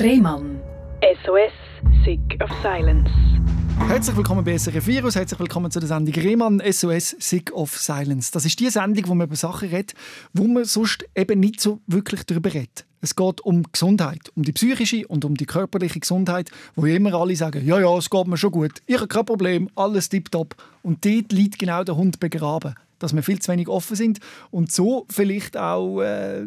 Rehmann. SOS, Sick of Silence. Herzlich willkommen bei SRF Virus, herzlich willkommen zu der Sendung Rehmann SOS Sick of Silence. Das ist die Sendung, wo man über Sachen redet, wo man sonst eben nicht so wirklich darüber redet. Es geht um Gesundheit, um die psychische und um die körperliche Gesundheit, wo immer alle sagen, ja, ja, es geht mir schon gut, ich habe kein Problem, alles tipptopp. Und dort liegt genau der Hund begraben, dass wir viel zu wenig offen sind und so vielleicht auch äh,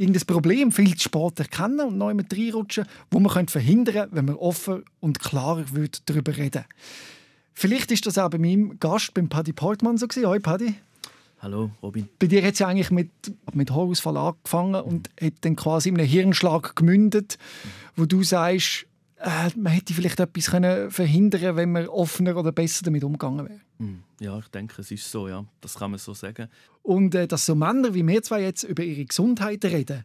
irgendein Problem viel zu spät erkennen und neu mit reinrutschen, wo man verhindern könnte, wenn man offen und klarer darüber reden Vielleicht ist das auch bei meinem Gast, beim Paddy Portman, so gewesen. Hoi, Paddy. Hallo, Robin. Bei dir hat es ja eigentlich mit, mit Haarausfall angefangen und hat dann quasi in einem Hirnschlag gemündet, wo du sagst, äh, man hätte vielleicht etwas können verhindern wenn man offener oder besser damit umgegangen wäre. Hm, ja, ich denke, es ist so, ja. Das kann man so sagen. Und äh, dass so Männer wie wir zwei jetzt über ihre Gesundheit reden,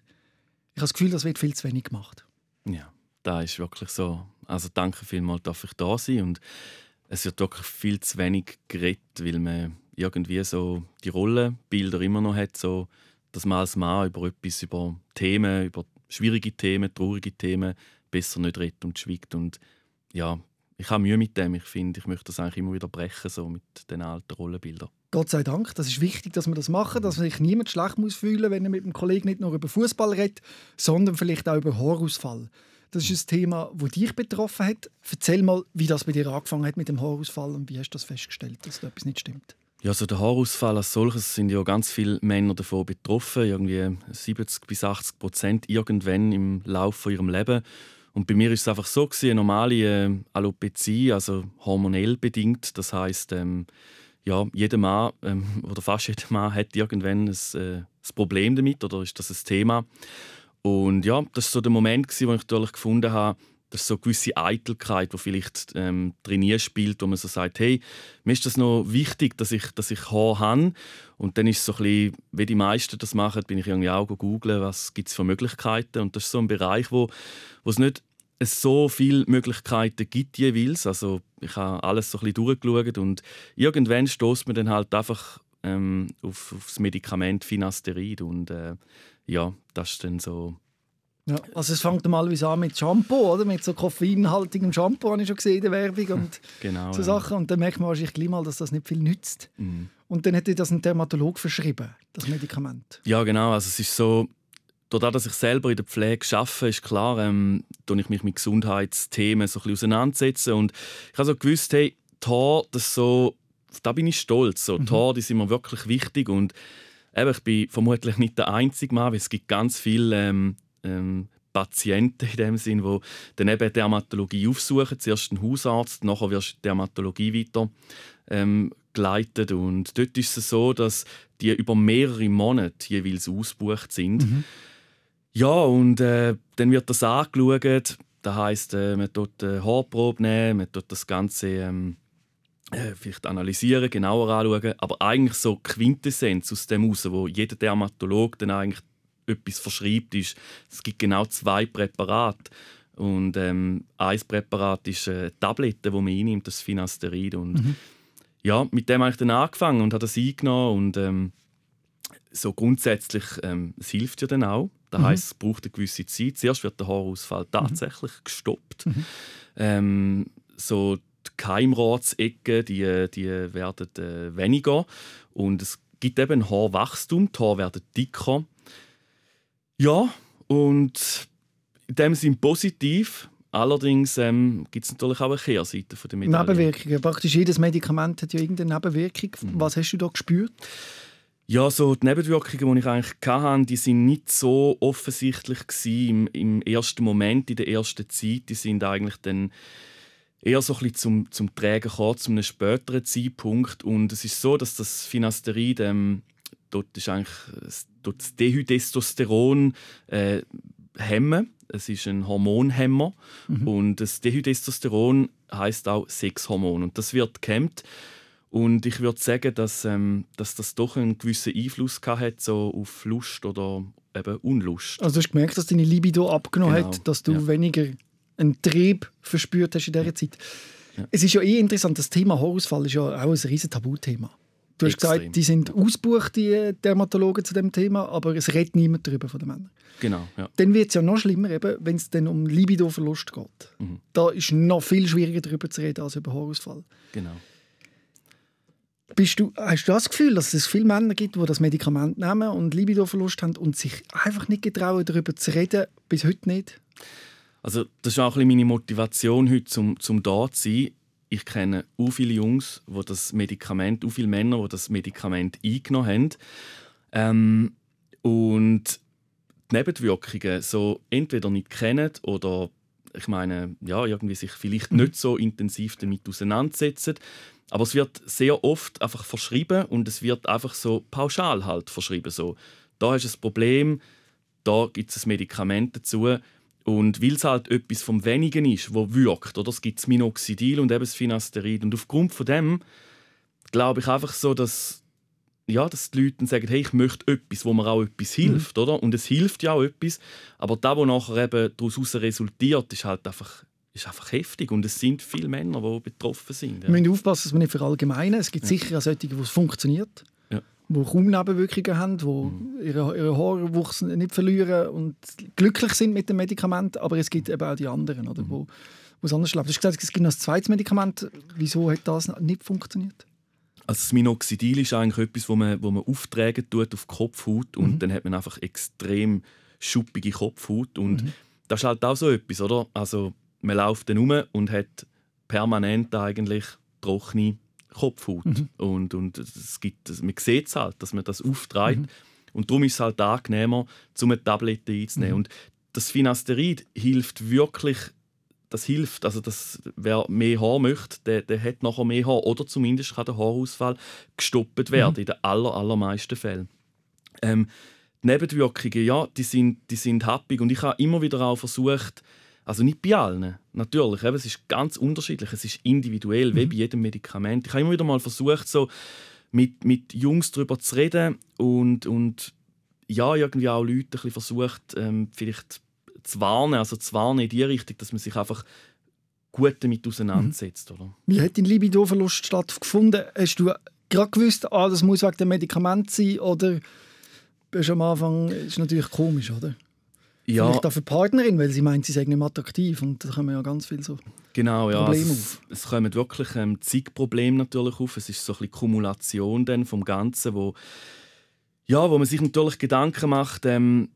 ich habe das Gefühl, das wird viel zu wenig gemacht. Ja, da ist wirklich so. Also danke vielmals, dass ich da sein und es wird wirklich viel zu wenig geredet, weil man irgendwie so die Rollenbilder immer noch hat, so, dass man als Mann über etwas, über Themen, über schwierige Themen, traurige Themen besser nicht redet und schweigt. Und ja, ich habe Mühe mit dem. Ich finde, ich möchte das eigentlich immer wieder brechen, so mit den alten Rollenbildern. Gott sei Dank, das ist wichtig, dass wir das machen, dass sich niemand schlecht muss fühlen, wenn er mit dem Kollegen nicht nur über Fußball redet, sondern vielleicht auch über Haarausfall. Das ist ein Thema, das dich betroffen hat. Erzähl mal, wie das bei dir angefangen hat mit dem Haarausfall und wie hast du das festgestellt, dass da etwas nicht stimmt? Ja, also der Haarausfall als solches sind ja ganz viele Männer davon betroffen, irgendwie 70 bis 80 Prozent irgendwann im Laufe ihres Lebens. Und bei mir ist es einfach so gewesen, eine normale äh, Alopezie, also hormonell bedingt. Das heißt, ähm, ja, jeder Mann ähm, oder fast jeder Mann hat irgendwann ein, äh, ein Problem damit oder ist das ein Thema. Und ja, das war so der Moment, gewesen, wo ich natürlich gefunden habe, das ist so eine gewisse Eitelkeit, die vielleicht ähm, trainiert spielt, wo man so sagt, hey, mir ist das noch wichtig, dass ich, dass ich Haar habe. Und dann ist es so ein bisschen, wie die meisten das machen, bin ich irgendwie auch googeln, was gibt es für Möglichkeiten. Und das ist so ein Bereich, wo, wo es nicht so viele Möglichkeiten gibt jeweils. Also ich habe alles so ein bisschen durchgeschaut und irgendwann stößt man dann halt einfach ähm, auf, auf das Medikament Finasterid und äh, ja, das ist dann so ja, also es fängt normalerweise an mit Shampoo, oder? Mit so koffeinhaltigem Shampoo, habe ich schon gesehen in der Werbung und genau, so Sachen. Und dann merkt man wahrscheinlich gleich mal, dass das nicht viel nützt. Mhm. Und dann hätte das ein Dermatolog verschrieben, das Medikament. Ja, genau. Also es ist so, dadurch, dass ich selber in der Pflege arbeite, ist klar, ähm, ich mich mit Gesundheitsthemen so ein bisschen auseinandersetzen. Und ich habe so gewusst, hey, die Haare, das so, da bin ich stolz. So, die mhm. Haare, die sind mir wirklich wichtig und eben, ich bin vermutlich nicht der einzige Mann, weil es gibt ganz viele ähm, ähm, Patienten in dem Sinn, die dann eben Dermatologie aufsuchen. Zuerst ein Hausarzt, nachher wirst du Dermatologie weiter ähm, geleitet. Und dort ist es so, dass die über mehrere Monate jeweils ausgebucht sind. Mhm. Ja, und äh, dann wird das angeschaut. Das heisst, äh, man tut eine Haarprobe nehmen, man tut das Ganze ähm, äh, vielleicht analysieren, genauer anschauen. Aber eigentlich so Quintessenz aus dem heraus, wo jeder Dermatolog dann eigentlich etwas verschreibt, ist, es gibt genau zwei Präparate. Und ähm, ein Präparat ist eine Tablette, die man einnimmt, das Finasterid. Und mhm. ja, mit dem habe ich dann angefangen und habe das eingenommen. Und ähm, so grundsätzlich, ähm, es hilft ja dann auch. Das mhm. heisst, es braucht eine gewisse Zeit. Zuerst wird der Haarausfall mhm. tatsächlich mhm. gestoppt. Mhm. Ähm, so die Keimratsecken, die, die werden äh, weniger. Und es gibt eben Haarwachstum, die Haare werden dicker. Ja, und in dem Sinn positiv. Allerdings ähm, gibt es natürlich auch eine Kehrseite von der Medaille. Nebenwirkungen. Praktisch jedes Medikament hat ja irgendeine Nebenwirkung. Mhm. Was hast du da gespürt? Ja, so die Nebenwirkungen, die ich eigentlich hatte, die sind nicht so offensichtlich im, im ersten Moment, in der ersten Zeit. Die sind eigentlich dann eher so ein bisschen zum, zum Trägen gekommen, zu einem späteren Zeitpunkt. Und es ist so, dass das Finasterid ähm, dort ist eigentlich dort das Dehydrotestosteron äh, hemmen. Es ist ein Hormonhemmer mhm. und das Dehydrotestosteron heißt auch Sexhormon und das wird gehemmt. Und ich würde sagen, dass, ähm, dass das doch einen gewissen Einfluss hat so auf Lust oder eben Unlust. Also du hast gemerkt, dass deine Libido abgenommen genau. hat, dass du ja. weniger einen Trieb verspürt hast in dieser Zeit. Ja. Es ist ja eh interessant, das Thema Haarausfall ist ja auch ein riesen Tabuthema. Du hast Extrem. gesagt, die sind ausgebucht, die Dermatologen zu dem Thema, aber es redet niemand darüber von den Männern. Genau, ja. Dann wird es ja noch schlimmer, wenn es dann um Libido-Verlust geht. Mhm. Da ist noch viel schwieriger darüber zu reden als über Haarausfall. Genau. Bist du, hast du das Gefühl, dass es viele Männer gibt, die das Medikament nehmen und Libido-Verlust haben und sich einfach nicht getrauen, darüber zu reden, bis heute nicht? Also das ist auch ein meine Motivation heute, um, um da zu sein ich kenne auch viele Jungs, wo das Medikament, auch viele Männer, die das Medikament eingenommen haben. Ähm, und die Nebenwirkungen so entweder nicht kennen oder ich meine, ja, irgendwie sich vielleicht mhm. nicht so intensiv damit auseinandersetzen. Aber es wird sehr oft einfach verschrieben und es wird einfach so pauschal halt verschrieben. So, da du ein Problem, da gibt es ein Medikament dazu und weil es halt etwas vom Wenigen ist, wo wirkt, oder? Es gibt das Minoxidil und eben das Finasterid. Und aufgrund von dem glaube ich einfach so, dass, ja, dass die Leute sagen, hey, ich möchte etwas, wo mir auch etwas mhm. hilft, mhm. oder? Und es hilft ja auch etwas. Aber das, was nachher eben daraus resultiert, ist halt einfach ist einfach heftig und es sind viele Männer, die betroffen sind. Ja. Wir müssen aufpassen, dass wir nicht verallgemeinern. Es gibt ja. sicher auch solche, wo es funktioniert die kaum Nebenwirkungen haben, die mhm. ihre, ihre Haarwuchs nicht verlieren und glücklich sind mit dem Medikament. Aber es gibt eben auch die anderen, oder, mhm. wo, wo es anders läuft. Du hast gesagt, es gibt noch ein zweites Medikament. Wieso hat das nicht funktioniert? Also das Minoxidil ist eigentlich etwas, wo man, wo man auftragen tut auf die Kopfhaut und mhm. dann hat man einfach extrem schuppige Kopfhaut und mhm. das ist halt auch so etwas, oder? Also man läuft dann rum und hat permanent eigentlich trockene Kopfhaut. Mhm. Und, und es gibt, man sieht es halt, dass man das auftreibt. Mhm. Und darum ist es halt angenehmer, um eine Tablette einzunehmen. Mhm. Und das Finasterid hilft wirklich, das hilft, also das, wer mehr Haar möchte, der, der hat nachher mehr Haar. Oder zumindest kann der Haarausfall gestoppt werden, mhm. in den aller, allermeisten Fällen. Ähm, die Nebenwirkungen, ja, die sind, die sind happig. Und ich habe immer wieder auch versucht, also nicht bei allen, natürlich. Eben, es ist ganz unterschiedlich, es ist individuell, mhm. wie bei jedem Medikament. Ich habe immer wieder mal versucht, so mit, mit Jungs darüber zu reden und, und ja, irgendwie auch Leute ein bisschen versucht, ähm, vielleicht zu warnen, also zu warnen in die Richtung, dass man sich einfach gut damit auseinandersetzt. Mhm. Oder? Wie hat dein Libido-Verlust stattgefunden? Hast du gerade gewusst, ah, das muss wegen dem Medikament sein oder bist du am Anfang, ist natürlich komisch, oder? Ja. Vielleicht auch für die Partnerin, weil sie meint, sie sei nicht mehr attraktiv und da kommen ja ganz viele so genau, ja, Probleme es, auf. Es kommen wirklich ähm, zig Probleme natürlich auf. Es ist so ein bisschen Kumulation dann vom Ganzen, wo, ja, wo man sich natürlich Gedanken macht. Ähm,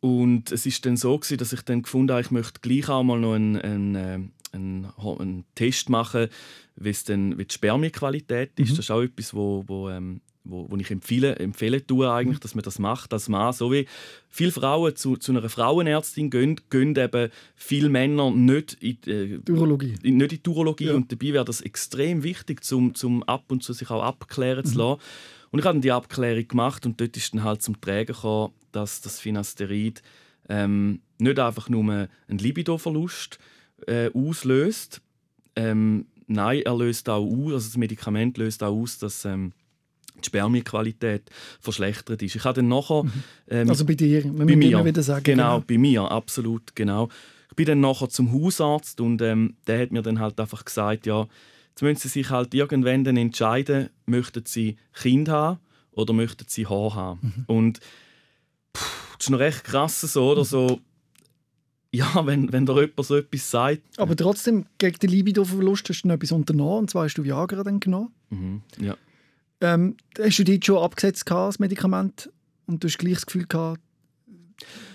und es ist dann so gewesen, dass ich dann gefunden habe, ich möchte gleich auch mal noch einen, einen, äh, einen, einen Test machen, wie, es dann, wie die Spermienqualität ist. Mhm. Das ist auch etwas, wo, wo ähm, wo, wo ich empfehle, empfehle tue eigentlich, dass man das macht als Mann. So wie viele Frauen zu, zu einer Frauenärztin gehen, gehen eben viele Männer nicht in, äh, Urologie. In, nicht in die Urologie. Ja. Und dabei wäre das extrem wichtig, zum, zum ab und zu sich auch abklären mhm. zu lassen. Und ich habe dann die Abklärung gemacht und dort ist dann halt zum Träger gekommen, dass das Finasterid ähm, nicht einfach nur einen Libidoverlust äh, auslöst. Ähm, nein, er löst auch aus, also das Medikament löst auch aus, dass ähm, die Spermienqualität verschlechtert ist. Ich habe dann nachher, mhm. ähm, also bei dir, man bei mir, wieder sagen. Genau, genau, bei mir, absolut, genau. Ich bin dann nachher zum Hausarzt und ähm, der hat mir dann halt einfach gesagt, ja, jetzt müssen Sie sich halt irgendwann dann entscheiden, möchten Sie Kind haben oder möchten Sie Haar haben. Mhm. Und pff, das ist noch recht krass so, oder so, ja, wenn, wenn da jemand so etwas sagt. Aber trotzdem, gegen den Libido-Verlust hast du noch etwas unternommen, und zwar hast du Viagra dann genommen. Mhm, ja. Ähm, hast du dich schon abgesetzt, das Medikament, und du hast gleich das Gefühl gehabt,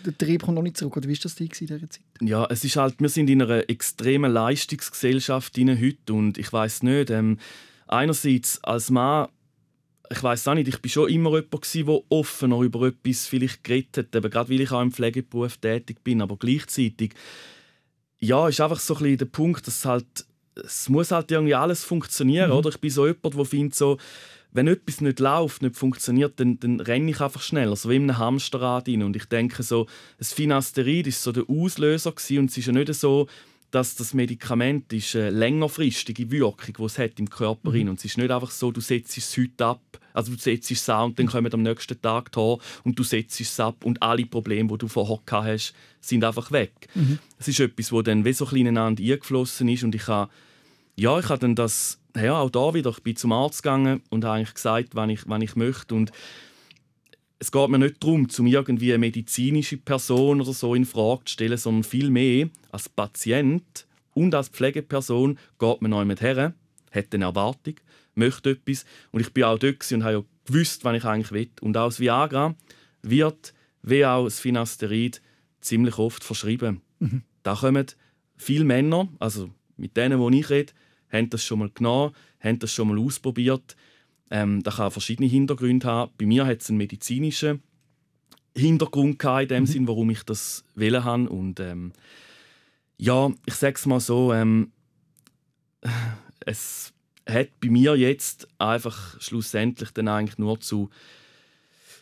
der Trieb kommt noch nicht zurück? Oder wie war das in dieser Zeit? Ja, es ist halt, wir sind in einer extremen Leistungsgesellschaft heute und ich weiß nicht, ähm, einerseits als Mann ich weiß auch nicht, ich war schon immer jemand, der offener über etwas vielleicht geredet hat, eben gerade weil ich auch im Pflegeberuf tätig bin, aber gleichzeitig ja, ist einfach so ein bisschen der Punkt, dass halt, es muss halt irgendwie alles funktionieren, mhm. oder? Ich bin so jemand, der findet so, wenn etwas nicht läuft, nicht funktioniert, dann, dann renne ich einfach schneller, so wie in einem Hamsterrad rein. Und ich denke so, das Finasterid ist so der Auslöser gewesen, und es ist ja nicht so, dass das Medikament ist eine längerfristige Wirkung, die es hat im Körper mhm. Und es ist nicht einfach so, du setzt es heute ab, also du setzt es an und dann kommen am nächsten Tag da und du setzt es ab und alle Probleme, die du vorher gehabt hast, sind einfach weg. Mhm. Es ist etwas, das dann wie so ein ineinander eingeflossen ist und ich habe ja, ich habe dann das ja, auch da wieder, ich bin zum Arzt gegangen und habe eigentlich gesagt, was ich, was ich möchte. Und es geht mir nicht darum, um irgendwie eine medizinische Person oder so in Frage zu stellen, sondern vielmehr als Patient und als Pflegeperson geht man neu mit her, hat eine Erwartung, möchte etwas. Und ich bin auch dort und habe ja gewusst, was ich eigentlich will. Und auch das Viagra wird, wie auch das Finasterid, ziemlich oft verschrieben. Mhm. Da kommen viele Männer, also mit denen, die ich rede, haben das schon mal genommen, haben das schon mal ausprobiert. Ähm, das kann verschiedene Hintergründe haben. Bei mir hat es einen medizinischen Hintergrund gehabt, in dem mhm. Sinn, warum ich das wählen habe. Und ähm, ja, ich sage es mal so, ähm, es hat bei mir jetzt einfach schlussendlich dann eigentlich nur zu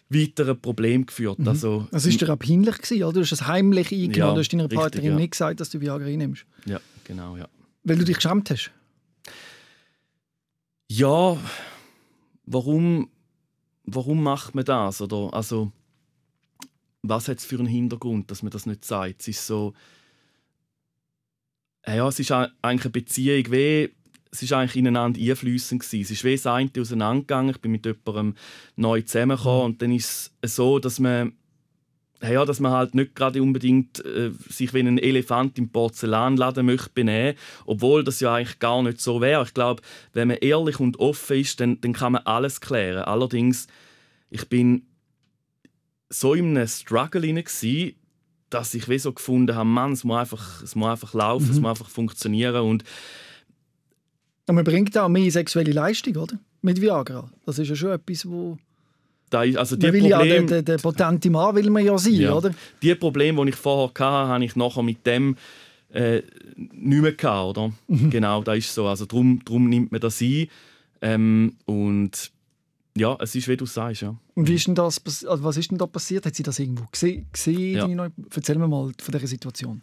weiteren Problemen geführt. Mhm. Also, also ist dir auch peinlich gewesen, oder? Du hast es heimlich eingenommen, ja, du hast deiner Partnerin ja. nicht gesagt, dass du Viagra nimmst. Ja, genau, ja. Weil du dich geschämt hast? Ja, warum, warum macht man das? Oder, also, was hat es für einen Hintergrund, dass man das nicht sagt? Es ist so, ja, es ist eigentlich eine Beziehung wie es ist eigentlich ineinander einflüssend Es ist wie das eine auseinandergegangen. Ich bin mit jemandem neu zusammengekommen und dann ist es so, dass man ja, dass man halt nicht gerade unbedingt äh, sich wie ein Elefant im Porzellanladen möchte benehmen, obwohl das ja eigentlich gar nicht so wäre. Ich glaube, wenn man ehrlich und offen ist, dann, dann kann man alles klären. Allerdings, ich bin so in einem Struggle gewesen, dass ich wie so gefunden habe, Mann, es muss einfach, es muss einfach laufen, mhm. es muss einfach funktionieren und und man bringt auch mehr sexuelle Leistung, oder? Mit Viagra. Das ist ja schon etwas, wo... Da ist, also die man will Problem, ja, der, der, potente Mann will man ja sein, ja. oder? Die Probleme, die ich vorher hatte, habe ich nachher mit dem äh, nicht mehr gehabt, oder? Mhm. Genau, das ist so. Also darum, darum nimmt man das ein. Ähm, und ja, es ist, wie du sagst, ja. Und wie ist denn das, also was ist denn da passiert? Hat sie das irgendwo gesehen? ja. Erzähl mir mal von dieser Situation.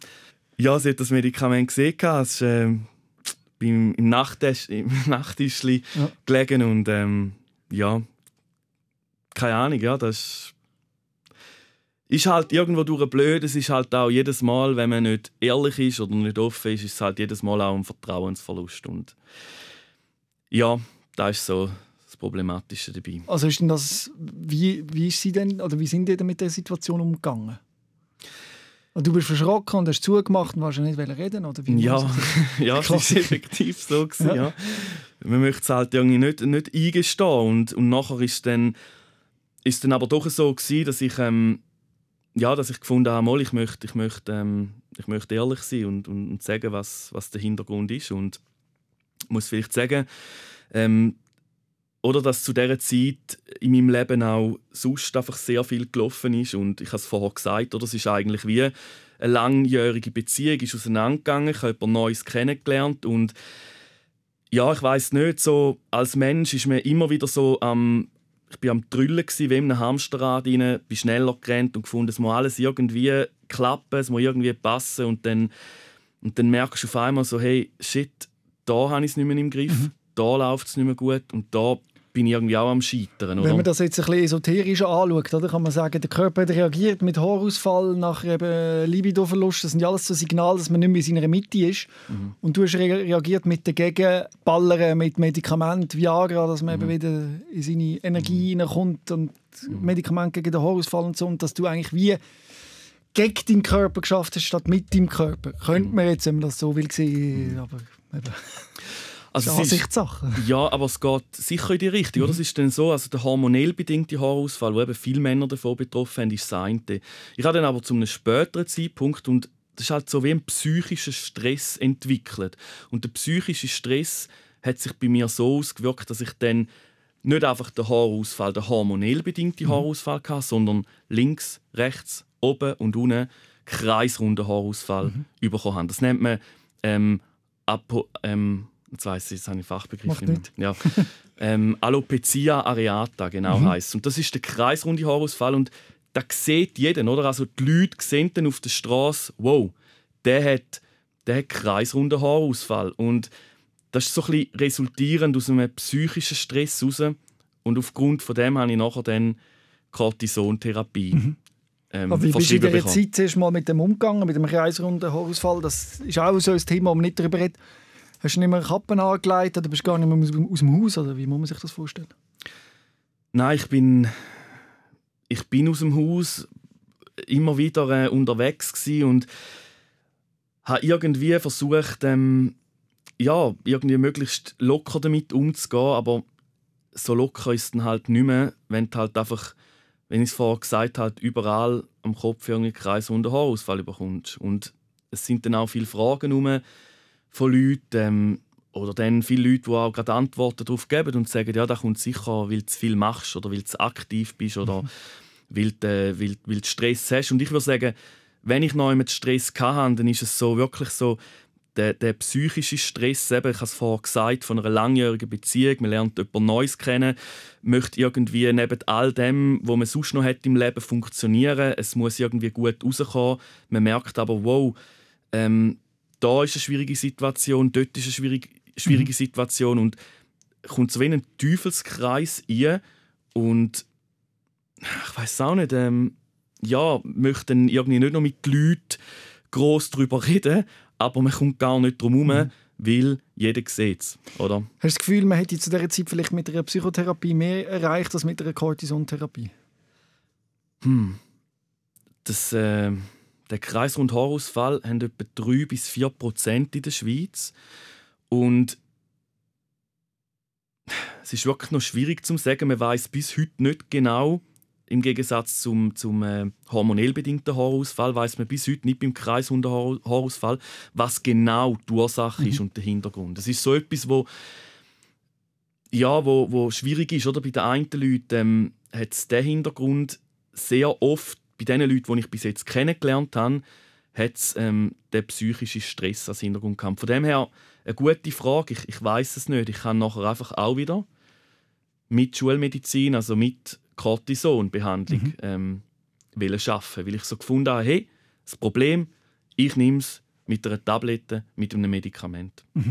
Ja, sie hat das Medikament gesehen. Es ist, äh, beim, im, Nachttisch, im Nachttischli ja. gelegen und ähm, ja, keine Ahnung, ja, das ist halt irgendwo durch blöd. Es ist halt auch jedes Mal, wenn man nicht ehrlich ist oder nicht offen ist, ist es halt jedes Mal auch ein Vertrauensverlust und ja, das ist so das Problematische dabei. Also ist denn das, wie, wie ist sie denn, oder wie sind die denn mit der Situation umgegangen? Und du bist verschrocken und hast zugemacht und wolltest nicht reden oder wie Ja, ja es war effektiv so. Gewesen, ja. ja. Man möchte es halt irgendwie nicht, nicht eingestehen. Und, und nachher ist dann, ist dann aber doch so, gewesen, dass ich, ähm, ja, dass ich gefunden habe, ich möchte, ich möchte, ähm, ich möchte ehrlich sein und, und, und, sagen, was, was der Hintergrund ist. Und muss vielleicht sagen, ähm, oder dass zu dieser Zeit in meinem Leben auch sonst einfach sehr viel gelaufen ist. Und ich habe es vorher gesagt, oder? es ist eigentlich wie eine langjährige Beziehung ist auseinandergegangen. Ich habe jemand Neues kennengelernt. Und ja, ich weiß nicht, so als Mensch ist mir immer wieder so am. Ich bin am Trüllen wie in einem Hamsterrad rein, bin schneller gerannt und gefunden, es muss alles irgendwie klappen, es muss irgendwie passen und dann, und dann merkst du auf einmal so, hey, shit, da habe ich es nicht mehr im Griff, mhm. da läuft es nicht mehr gut und da bin ich irgendwie auch am Scheitern. Oder? Wenn man das jetzt ein bisschen esoterisch anschaut, oder, kann man sagen, der Körper reagiert mit Haarausfall, nach eben Libidoverlust. Das sind ja alles so Signale, dass man nicht mehr in seiner Mitte ist. Mhm. Und du hast reagiert mit den Gegenballern, mit Medikamenten, Viagra, dass man mhm. eben wieder in seine Energie mhm. kommt und mhm. Medikamente gegen den Haarausfall und so. Und dass du eigentlich wie gegen deinen Körper geschafft hast, statt mit deinem Körper. Könnte mhm. man jetzt, wenn man das so will, sehen, aber eben. Also das ist Ansichtssache. Ja, aber es geht sicher in die Richtung. Mhm. Oder? Es ist dann so, also der hormonell bedingte Haarausfall, wo eben viele Männer davon betroffen sind, ist das eine. Ich habe dann aber zu einem späteren Zeitpunkt und das ist halt so wie ein psychischer Stress entwickelt. Und der psychische Stress hat sich bei mir so ausgewirkt, dass ich dann nicht einfach den Haarausfall, den hormonell bedingten mhm. Haarausfall hatte, sondern links, rechts, oben und unten kreisrunden Haarausfall mhm. bekommen habe. Das nennt man ähm, Apo, ähm, jetzt weiss ich, jetzt habe ich Fachbegriff nicht. Ja. ähm, Alopecia areata, genau mhm. heisst Und das ist der kreisrunde Haarausfall und da sieht jeder, oder? Also die Leute sehen dann auf der Straße, wow, der hat, der hat kreisrunden Haarausfall. Und das ist so ein bisschen resultierend aus einem psychischen Stress raus. Und aufgrund von dem habe ich nachher dann Cortisontherapie. Mhm. Ähm, Aber wie bist du in dieser Zeit zuerst mal mit dem umgegangen, mit dem kreisrunden Haarausfall? Das ist auch so ein Thema, wo man nicht darüber redet. Hast du nicht mehr Kappen angelegt oder bist du gar nicht mehr aus, dem Haus? Oder wie muss man sich das vorstellen? Nein, ich bin, ich bin aus dem Haus immer wieder äh, unterwegs und habe irgendwie versucht, ähm, ja, irgendwie möglichst locker damit umzugehen, aber so locker ist es dann halt nicht mehr, wenn du halt einfach, wenn ich es vorher gesagt habe, überall am Kopf irgendwie Kreis und Haarausfall bekommst. Und es sind dann auch viele Fragen rum von Leuten, ähm, oder dann viele Leute, die auch gerade Antworten darauf geben und sagen, ja, da kommt sicher, weil du zu viel machst oder weil du aktiv bist oder mhm. weil, du, äh, weil, weil du Stress hast. Und ich würde sagen, wenn ich noch mit Stress hatte, dann ist es so wirklich so, der, der psychische Stress, eben, ich habe es vorher gesagt, von einer langjährigen Beziehung, man lernt jemand Neues kennen, möchte irgendwie neben all dem, was man sonst noch hat im Leben, funktionieren. Es muss irgendwie gut rauskommen. Man merkt aber, wow, ähm, da ist eine schwierige Situation, dort ist eine schwierige, schwierige mhm. Situation und kommt so wie in einen Teufelskreis rein und ich weiß auch nicht, ähm, ja, möchte irgendwie nicht noch mit den Leuten gross darüber reden, aber man kommt gar nicht drum herum, mhm. weil jeder sieht es, oder? Hast du das Gefühl, man hätte zu dieser Zeit vielleicht mit einer Psychotherapie mehr erreicht als mit einer Cortisontherapie? Hm. Das, äh, der Kreisrund Haarausfall haben etwa 3 bis 4 Prozent in der Schweiz. Und es ist wirklich noch schwierig zu sagen. Man weiß bis heute nicht genau, im Gegensatz zum, zum äh, hormonell bedingten Haarausfall weiß man bis heute nicht beim Kreishundenhaarausfall, was genau die Ursache mhm. ist und der Hintergrund. Das ist so etwas, wo, ja, wo, wo schwierig ist. Oder? Bei den einen Leuten ähm, hat es den Hintergrund sehr oft, bei den Leuten, die ich bis jetzt kennengelernt habe, hat es ähm, den psychischen Stress als Hintergrund gehabt. Von dem her eine gute Frage. Ich, ich weiß es nicht. Ich kann nachher einfach auch wieder mit Schulmedizin, also mit Cortisonbehandlung mhm. ähm, wollen schaffen, weil ich so gefunden habe, hey, das Problem, ich nehme es mit einer Tablette, mit einem Medikament. Mhm.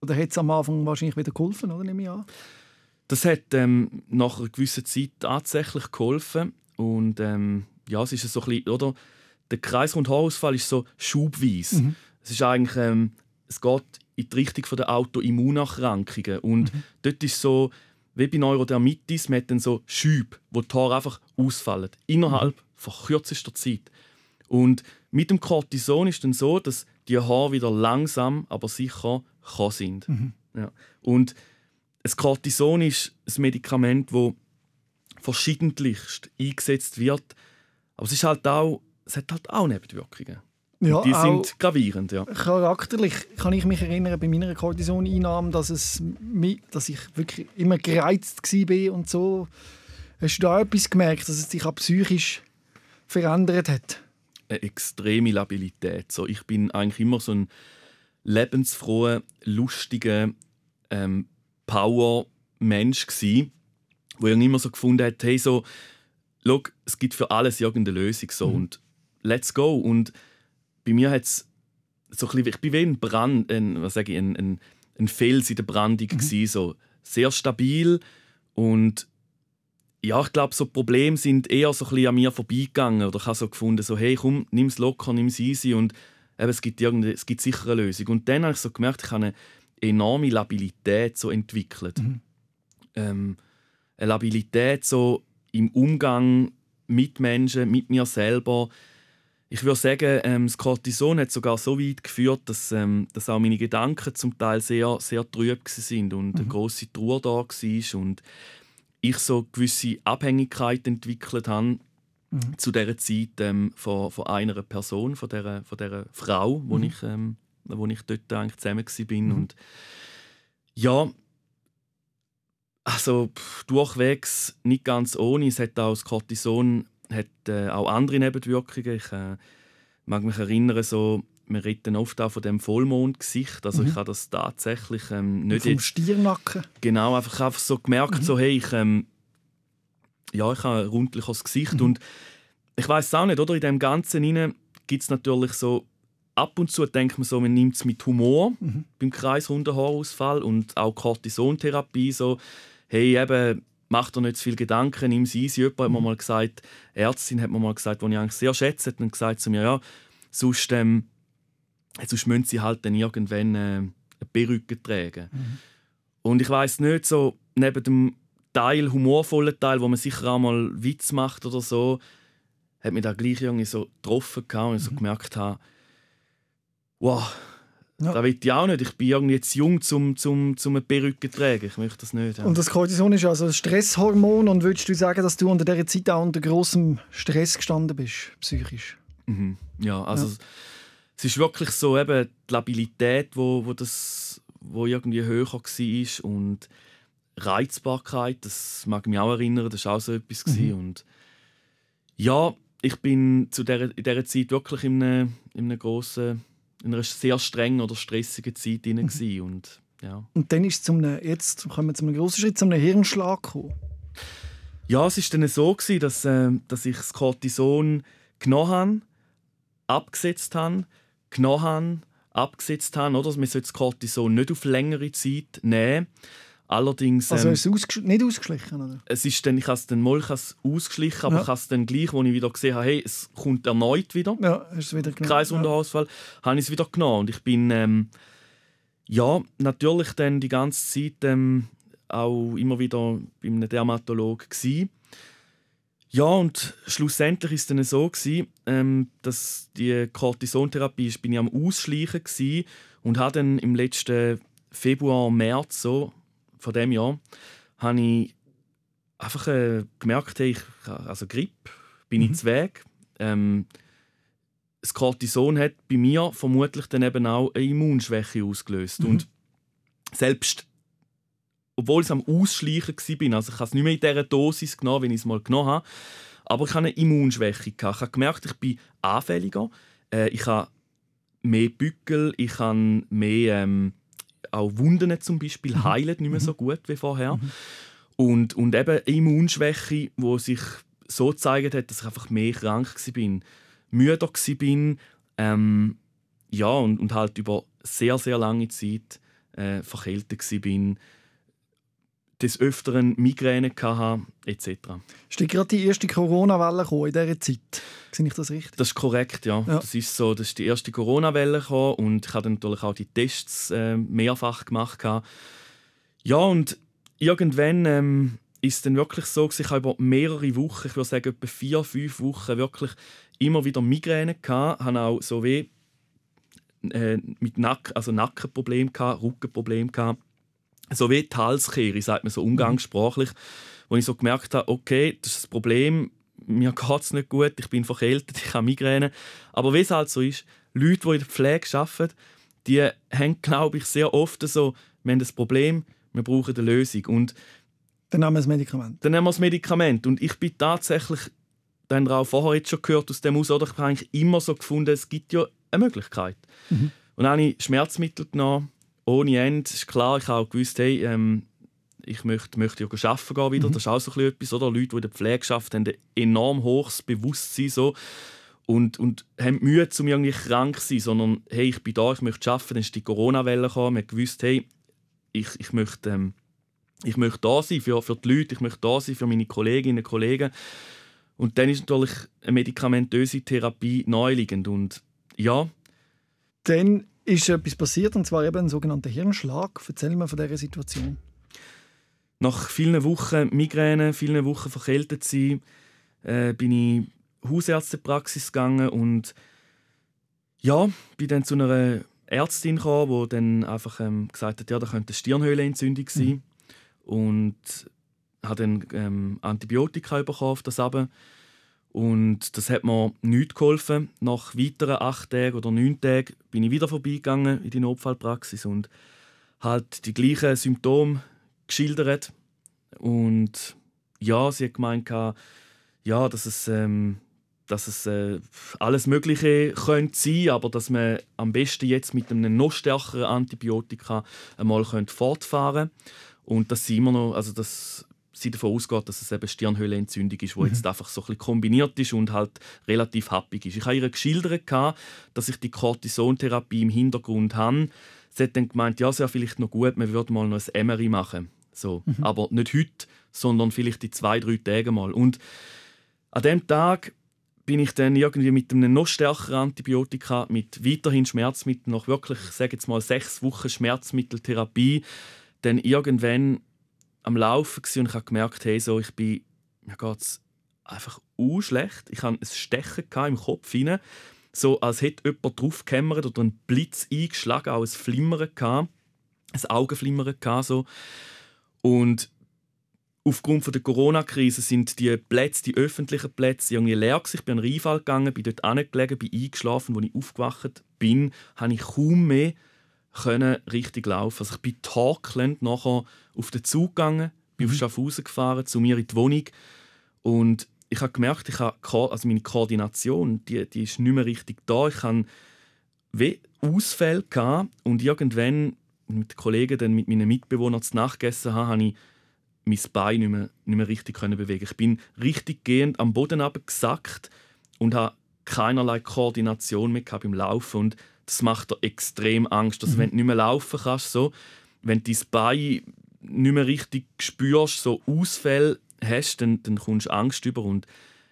Oder hat es am Anfang wahrscheinlich wieder geholfen, oder nehme ich an? Das hat ähm, nach einer gewissen Zeit tatsächlich geholfen und ähm, ja, es ist so ein bisschen, oder? Der Kreisrund Haarausfall ist so schubweise. Mhm. Es ist eigentlich, ähm, es geht in die Richtung der Autoimmunerkrankungen und mhm. dort ist so, wie bei Neurodermitis, man hat dann so Schübe, wo die Haare einfach ausfallen. Innerhalb mhm. von kürzester Zeit. Und mit dem Cortison ist dann so, dass die Haare wieder langsam, aber sicher kommen sind. Mhm. Ja. Und das Cortison ist ein Medikament, das verschiedentlichst eingesetzt wird. Aber es, ist halt auch, es hat halt auch Nebenwirkungen. Ja, die sind gravierend, ja. Charakterlich kann ich mich erinnern bei meiner Cortisoneinnahme, dass, es, dass ich wirklich immer gereizt war und so. Hast du da etwas gemerkt, dass es dich auch psychisch verändert hat? Eine extreme Labilität. So, ich bin eigentlich immer so ein lebensfroher, lustiger ähm, Power-Mensch wo ich immer so gefunden hat, hey, so, schau, es gibt für alles irgendeine Lösung so mhm. und let's go und bei mir hat es so ein bisschen, ich bin wie ein Brand, ein, was sage ich, ein, ein, ein Fels in der Brandung mhm. gewesen, so sehr stabil und ja, ich glaube, so Probleme sind eher so ein bisschen an mir vorbeigegangen oder ich habe so gefunden, so hey, komm, nimm es locker, nimm es easy und eben, es gibt es gibt sicher eine Lösung. Und dann habe ich so gemerkt, ich habe eine enorme Labilität so entwickelt. Mhm. Ähm, eine Labilität so im Umgang mit Menschen, mit mir selber, ich würde sagen, ähm, das Cortison hat sogar so weit geführt, dass, ähm, dass auch meine Gedanken zum Teil sehr, sehr trüb sind und mhm. eine große Trauer da war und ich so gewisse Abhängigkeit entwickelt habe mhm. zu dieser Zeit ähm, von, von einer Person, von dieser, von dieser Frau, wo, mhm. ich, ähm, wo ich dort eigentlich zusammen war. Mhm. Und ja, also pff, durchwegs nicht ganz ohne. Es hat auch das Cortison hat äh, auch andere Nebenwirkungen. Ich äh, mag mich erinnern, so, wir reden oft auch von dem Vollmondgesicht. Also mhm. ich habe das tatsächlich ähm, nicht vom Stirnacken. Genau, einfach, einfach so gemerkt, mhm. so hey, ich, ähm, ja, ich habe ein rundliches Gesicht mhm. und ich weiß auch nicht, oder in dem Ganzen gibt es natürlich so ab und zu denkt man so, man nimmt es mit Humor mhm. beim Kreishundenhaarausfall und auch Cortisontherapie so, hey, eben, mach dir nicht zu viel Gedanken, nimm es easy. Jemand hat mir mhm. mal gesagt, Ärztin hat mir mal gesagt, die ich eigentlich sehr schätze, hat gesagt zu mir, ja, sonst ähm, sonst müssen sie halt dann irgendwann äh, eine Perücke tragen. Mhm. Und ich weiß nicht, so neben dem Teil, humorvollen Teil, wo man sicher auch mal Witz macht oder so, hat mich da gleich irgendwie so getroffen und ich so mhm. gemerkt habe, wow, ja. Das will ich auch nicht. Ich bin irgendwie jetzt jung, um zum, zum eine Perücke zu tragen. Ich möchte das nicht. Ja. Und das Cortison ist also ein Stresshormon. Und würdest du sagen, dass du unter dieser Zeit auch unter großem Stress gestanden bist, psychisch? Mhm. Ja, also ja. es ist wirklich so eben die Labilität, wo, wo das wo irgendwie höher war und Reizbarkeit, das mag mich auch erinnern, das war auch so etwas. Mhm. Und ja, ich bin zu der, in dieser Zeit wirklich in einem, in einem grossen in einer sehr strengen oder stressigen Zeit drin mhm. und ja. Und dann ist es zum jetzt kommen wir zu einem großen Schritt, zum Hirnschlag gekommen. Ja, es war dann so, gewesen, dass, äh, dass ich das Cortison genommen habe, abgesetzt habe, genommen habe, abgesetzt habe. Oder? Man sollte das Cortison nicht auf längere Zeit nehmen. Allerdings, also ähm, ist es ausges nicht ausgeschlichen? Oder? Es ist dann, ich habe es dann mal ausgeschlichen, aber ja. ich habe es dann gleich, als ich wieder gesehen habe, hey, es kommt erneut wieder. Ja, es wieder genommen. Kreisunterhaltsfall, ja. habe ich es wieder genommen. Und ich bin, ähm, ja, natürlich dann die ganze Zeit ähm, auch immer wieder bei einem Dermatologen gewesen. Ja, und schlussendlich ist es dann so gewesen, ähm, dass die Cortisontherapie ist, bin ich am Ausschleichen gewesen und habe dann im letzten Februar, März so von dem Jahr habe ich einfach äh, gemerkt, hey, ich, also Grippe, bin mhm. ich zu Weg. Ähm, das Cortison hat bei mir vermutlich dann eben auch eine Immunschwäche ausgelöst. Mhm. Und selbst obwohl ich am Ausschleichen war, also ich habe es nicht mehr in dieser Dosis genommen, wie ich es mal genommen habe, aber ich hatte eine Immunschwäche. Ich habe gemerkt, ich bin anfälliger, äh, ich habe mehr Bückel, ich habe mehr ähm, auch Wunden zum Beispiel mhm. heilen nicht mehr so mhm. gut wie vorher. Mhm. Und, und eben Immunschwäche, wo sich so gezeigt hat, dass ich einfach mehr krank war, müder war, ähm, ja, und, und halt über sehr, sehr lange Zeit äh, verkältet war, des Öfteren Migräne hatte, etc. Ist gerade die erste Corona-Welle in dieser Zeit? Sehe ich das richtig? Das ist korrekt, ja. ja. Das ist so, das ist die erste Corona-Welle und ich habe natürlich auch die Tests äh, mehrfach gemacht. Ja, und irgendwann ähm, ist es dann wirklich so, dass ich über mehrere Wochen, ich würde sagen etwa vier, fünf Wochen, wirklich immer wieder Migräne. Ich hatte auch so wie äh, mit Nack also Nackenproblemen, Rückenproblemen so wie die Halskehre, sagt man so umgangssprachlich, wo ich so gemerkt habe, okay, das ist das Problem, mir geht es nicht gut, ich bin verkältet, ich habe Migräne. Aber wie es halt so ist, Leute, die in der Pflege arbeiten, die haben, glaube ich, sehr oft so, wir haben das Problem, wir brauchen eine Lösung. Und dann nehmen wir das Medikament. Dann nehmen wir das Medikament. Und ich bin tatsächlich, dann auch vorher jetzt schon gehört aus dem aus, oder ich habe eigentlich immer so gefunden, es gibt ja eine Möglichkeit. Mhm. Und dann habe ich Schmerzmittel genommen, ohne Ende. Ist klar, ich habe auch gewusst, hey, ähm, ich möchte, möchte ja arbeiten gehen wieder. Mhm. Das ist auch so etwas, oder? Leute, die in der Pflege arbeiten, haben ein enorm hohes Bewusstsein so und, und haben Mühe, um irgendwie krank zu sein, sondern hey, ich bin da, ich möchte arbeiten. Dann ist die Corona-Welle gekommen, man gewusst, hey, ich, ich möchte... Ähm, ich möchte da sein für, für die Leute, ich möchte da sein für meine Kolleginnen und Kollegen. Und dann ist natürlich eine medikamentöse Therapie naheliegend. Und ja. Dann ist etwas passiert, und zwar eben ein sogenannter Hirnschlag. Erzähl mir von dieser Situation. Nach vielen Wochen Migräne, vielen Wochen verkältet sein, äh, bin ich Hausärztepraxis gegangen und ja, bin dann zu einer Ärztin gekommen, die dann einfach ähm, gesagt hat, ja, da könnte eine Stirnhöhlenentzündung sein. Mhm. Und habe dann ähm, Antibiotika bekommen auf das aber und das hat mir nicht geholfen. Nach weiteren acht Tagen oder neun Tagen bin ich wieder vorbeigegangen in die Notfallpraxis und halt die gleichen Symptome geschildert. Und ja, sie hat gemeint, ja, dass es, ähm, dass es äh, alles Mögliche könnte sein, aber dass man am besten jetzt mit einem noch stärkeren Antibiotika einmal fortfahren könnte. Und dass sie immer noch, also das sie davon ausgeht, dass es eben Stirnhöhlenentzündung ist, die mhm. jetzt einfach so ein bisschen kombiniert ist und halt relativ happig ist. Ich habe ihr geschildert, dass ich die Cortisontherapie im Hintergrund habe. Sie hat dann gemeint, ja, es wäre vielleicht noch gut, man würde mal noch ein MRI machen. So. Mhm. Aber nicht heute, sondern vielleicht in zwei, drei Tagen mal. Und an dem Tag bin ich dann irgendwie mit einem noch stärkeren Antibiotika, mit weiterhin Schmerzmitteln, noch wirklich, sage jetzt mal, sechs Wochen Schmerzmitteltherapie, dann irgendwann am Laufen und ich habe gemerkt, hey, so, ich bin, mir geht's einfach u schlecht. Ich hatte ein Stechen im Kopf hinein, so als hätte jemand draufgehämmert oder ein Blitz eingeschlagen, auch ein Flimmern gehabt, ein Augenflimmern gehabt, so. Und aufgrund der Corona-Krise sind die Plätze, die öffentlichen Plätze, irgendwie leer. Ich bin an den Rheinfall gegangen, bin dort angelegen, bin eingeschlafen. Als ich aufgewacht bin, habe ich kaum mehr können richtig laufen. Also ich bin torkelnd nachher auf den Zug gegangen, bin mhm. auf Schaffhausen gefahren, zu mir in die Wohnung und ich habe gemerkt, ich habe, also meine Koordination, die, die ist nicht mehr richtig da. Ich hatte Ausfälle gehabt und irgendwann mit den Kollegen, dann mit meinen Mitbewohnern zu Nacht gegessen habe, habe ich mein Bein nicht mehr, nicht mehr richtig bewegen. Ich bin richtig gehend am Boden gesackt und habe keinerlei Koordination mehr beim Laufen und das macht dir extrem Angst, dass mhm. wenn du nicht mehr laufen kannst, so, wenn du dein Bein nicht mehr richtig spürst, so Ausfälle hast, dann, dann kommst du Angst über und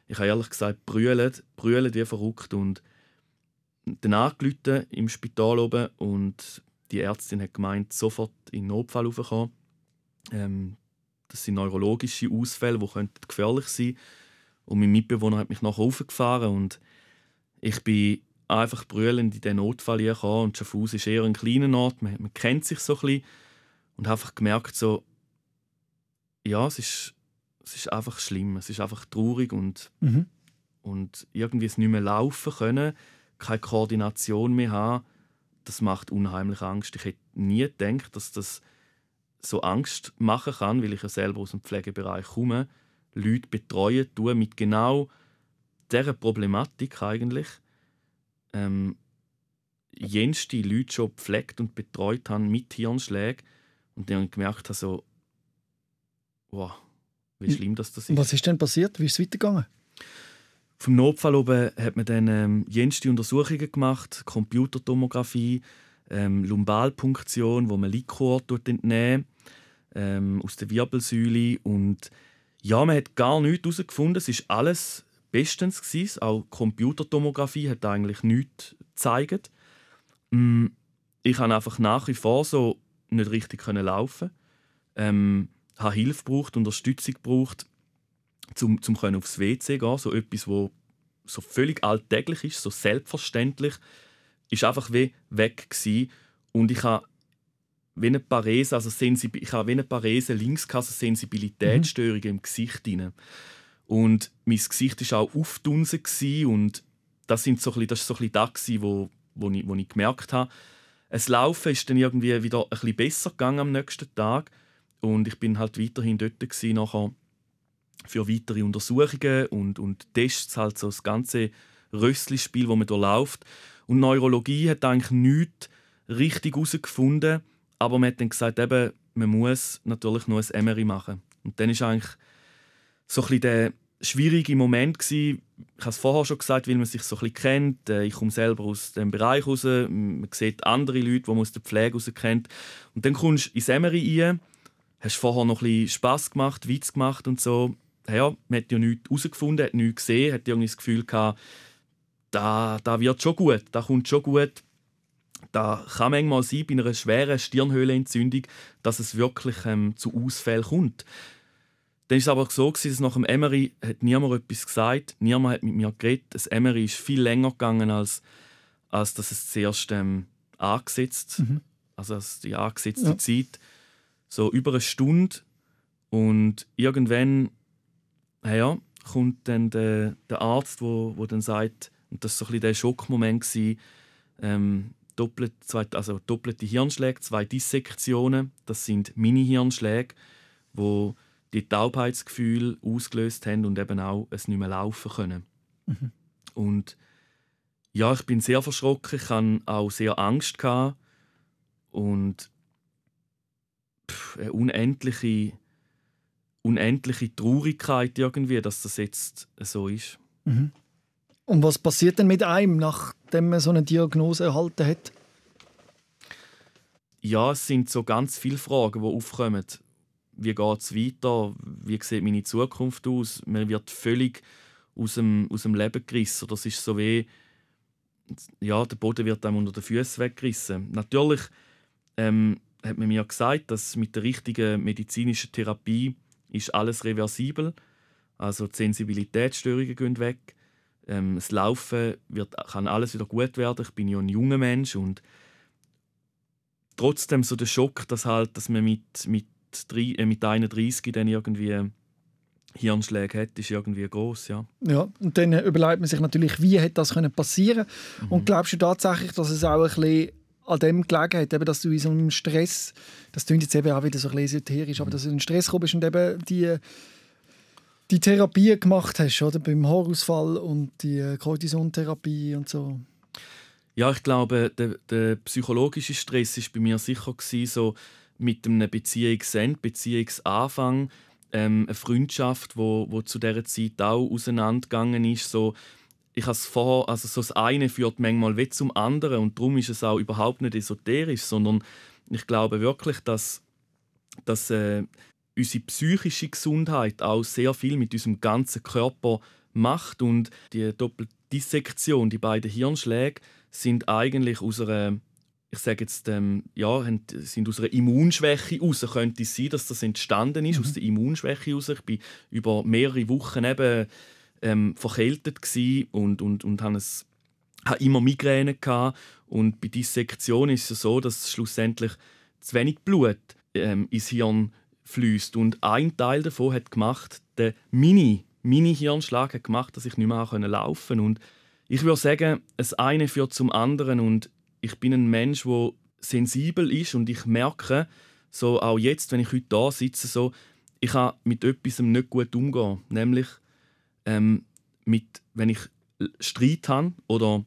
ich habe ehrlich gesagt brüllt, brüllt wie verrückt und dann angerufen im Spital oben und die Ärztin hat gemeint, sofort in den Notfall raufkommen. Ähm, das sind neurologische Ausfälle, die gefährlich sein könnten. Und mein Mitbewohner hat mich nachher raufgefahren und ich bin einfach brüllend in den Notfall gekommen. Und Schaffhaus ist eher ein kleiner Ort, man, man kennt sich so ein bisschen. Und habe einfach gemerkt, so, ja, es ist, es ist einfach schlimm, es ist einfach traurig und, mhm. und irgendwie es nicht mehr laufen können, keine Koordination mehr haben, das macht unheimlich Angst. Ich hätte nie gedacht, dass das so Angst machen kann, weil ich ja selber aus dem Pflegebereich komme, Leute betreuen tue mit genau dieser Problematik eigentlich. Ähm, jenste Leute schon gepflegt und betreut haben mit Hirnschlägen und dann gemerkt habe so, wow, wie schlimm das, das ist. Was ist denn passiert? Wie ist es weitergegangen? Vom Notfall oben hat man dann ähm, jenste Untersuchungen gemacht, Computertomographie, ähm, Lumbalpunktion, wo man Likor entnehmen ähm, aus der Wirbelsäule und ja, man hat gar nichts herausgefunden. Es ist alles bestens gewesen. Auch Computertomographie hat eigentlich nichts gezeigt. Mm, ich habe einfach nach wie vor so nicht richtig können laufen. Ähm, habe Hilfe gebraucht, Unterstützung gebraucht, um, um aufs WC gehen. So etwas, wo so völlig alltäglich ist, so selbstverständlich ist einfach wie weg gewesen. und ich habe wie eine Parese, also ich habe wie eine Parese links also Sensibilitätsstörungen mhm. im Gesicht rein. Und mein Gesicht war auch aufdunsen und das sind so ein das ist so ein das wo, wo, ich, wo ich gemerkt habe, es Laufen ist dann irgendwie wieder ein bisschen besser gegangen am nächsten Tag und ich bin halt weiterhin dort nachher für weitere Untersuchungen und, und Tests, halt so das ganze Rössli-Spiel, das man durchläuft. Und Neurologie hat eigentlich nichts richtig herausgefunden, aber man hat dann gesagt, eben, man muss natürlich nur ein MRI machen. Und dann war eigentlich so ein der schwierige Moment gewesen. Ich habe es vorher schon gesagt, weil man sich so ein bisschen kennt. Äh, ich komme selber aus dem Bereich raus. Man sieht andere Leute, die man aus der Pflege raus kennt. Und dann kommst du ins MRI rein, hast vorher noch ein bisschen Spass gemacht, Witz gemacht und so. Ja, man hat ja nichts herausgefunden, hat nichts gesehen, hat irgendwie das Gefühl gehabt, da, da wird schon gut, da kommt schon gut. Da kann manchmal sein, bei einer schweren Stirnhöhlenentzündung, dass es wirklich ähm, zu Ausfällen kommt. Dann war es aber so, dass nach dem MRI hat niemand etwas gesagt, niemand hat mit mir geredet. Das MRI ist viel länger gegangen, als, als dass es zuerst ähm, angesetzt mhm. also als die angesetzte ja. Zeit. So über eine Stunde. Und irgendwann ja, kommt dann der, der Arzt, der wo, wo dann sagt, und das war so ein der Schockmoment, gewesen, ähm, doppelt, zwei, also doppelte Hirnschläge, zwei Dissektionen. Das sind Mini-Hirnschläge, wo die Taubheitsgefühl ausgelöst haben und eben auch es nicht mehr laufen können. Mhm. Und ja, ich bin sehr verschrocken, ich hatte auch sehr Angst gehabt und pff, eine unendliche, unendliche Traurigkeit irgendwie, dass das jetzt so ist. Mhm. Und was passiert denn mit einem, nachdem man so eine Diagnose erhalten hat? Ja, es sind so ganz viele Fragen, die aufkommen. Wie geht es weiter? Wie sieht meine Zukunft aus? Man wird völlig aus dem, aus dem Leben gerissen. Das ist so wie ja, der Boden wird einem unter den Füßen weggerissen. Natürlich ähm, hat man mir gesagt, dass mit der richtigen medizinischen Therapie ist alles reversibel. Also die Sensibilitätsstörungen gehen weg. Ähm, das Laufen wird, kann alles wieder gut werden. Ich bin ja ein junger Mensch und trotzdem so der Schock, dass halt, dass man mit, mit, drei, äh, mit 31 dann irgendwie Hirnschläge hat, ist irgendwie groß, ja. Ja, und dann überlegt man sich natürlich, wie hätte das können passieren mhm. Und glaubst du tatsächlich, dass es auch ein bisschen an dem gelegen hat, eben, dass du in so einem Stress, das klingt jetzt eben auch wieder so ein bisschen esoterisch, mhm. aber dass du in den Stress kommst und eben die, die Therapie gemacht hast, oder? Beim Haarausfall und die Cortisontherapie und so. Ja, ich glaube, der, der psychologische Stress war bei mir sicher gewesen, so mit einem Beziehungsende, Beziehungsanfang, ähm, eine Freundschaft, wo, wo zu dieser Zeit auch auseinandergegangen ist. So, ich habe vorher, also so das eine führt manchmal wie zum anderen und darum ist es auch überhaupt nicht esoterisch, sondern ich glaube wirklich, dass, dass äh, unsere psychische Gesundheit auch sehr viel mit unserem ganzen Körper macht und die Doppeldissektion, die beiden Hirnschläge, sind eigentlich aus einer ich sage jetzt, ähm, ja, sind aus einer Immunschwäche heraus, könnte es sein, dass das entstanden ist, mhm. aus der Immunschwäche heraus. Ich war über mehrere Wochen eben ähm, verkältet und, und, und ein, hatte immer Migräne. Gehabt. Und bei Dissektion ist es so, dass schlussendlich zu wenig Blut ähm, ins Hirn fließt. Und ein Teil davon hat gemacht, der Mini, Mini-Hirnschlag hat gemacht, dass ich nicht mehr laufen konnte. Und ich würde sagen, das eine führt zum anderen und ich bin ein Mensch, der sensibel ist und ich merke, so auch jetzt, wenn ich heute da sitze, so, ich kann mit etwas nicht gut umgehen. Nämlich, ähm, mit, wenn ich Streit habe oder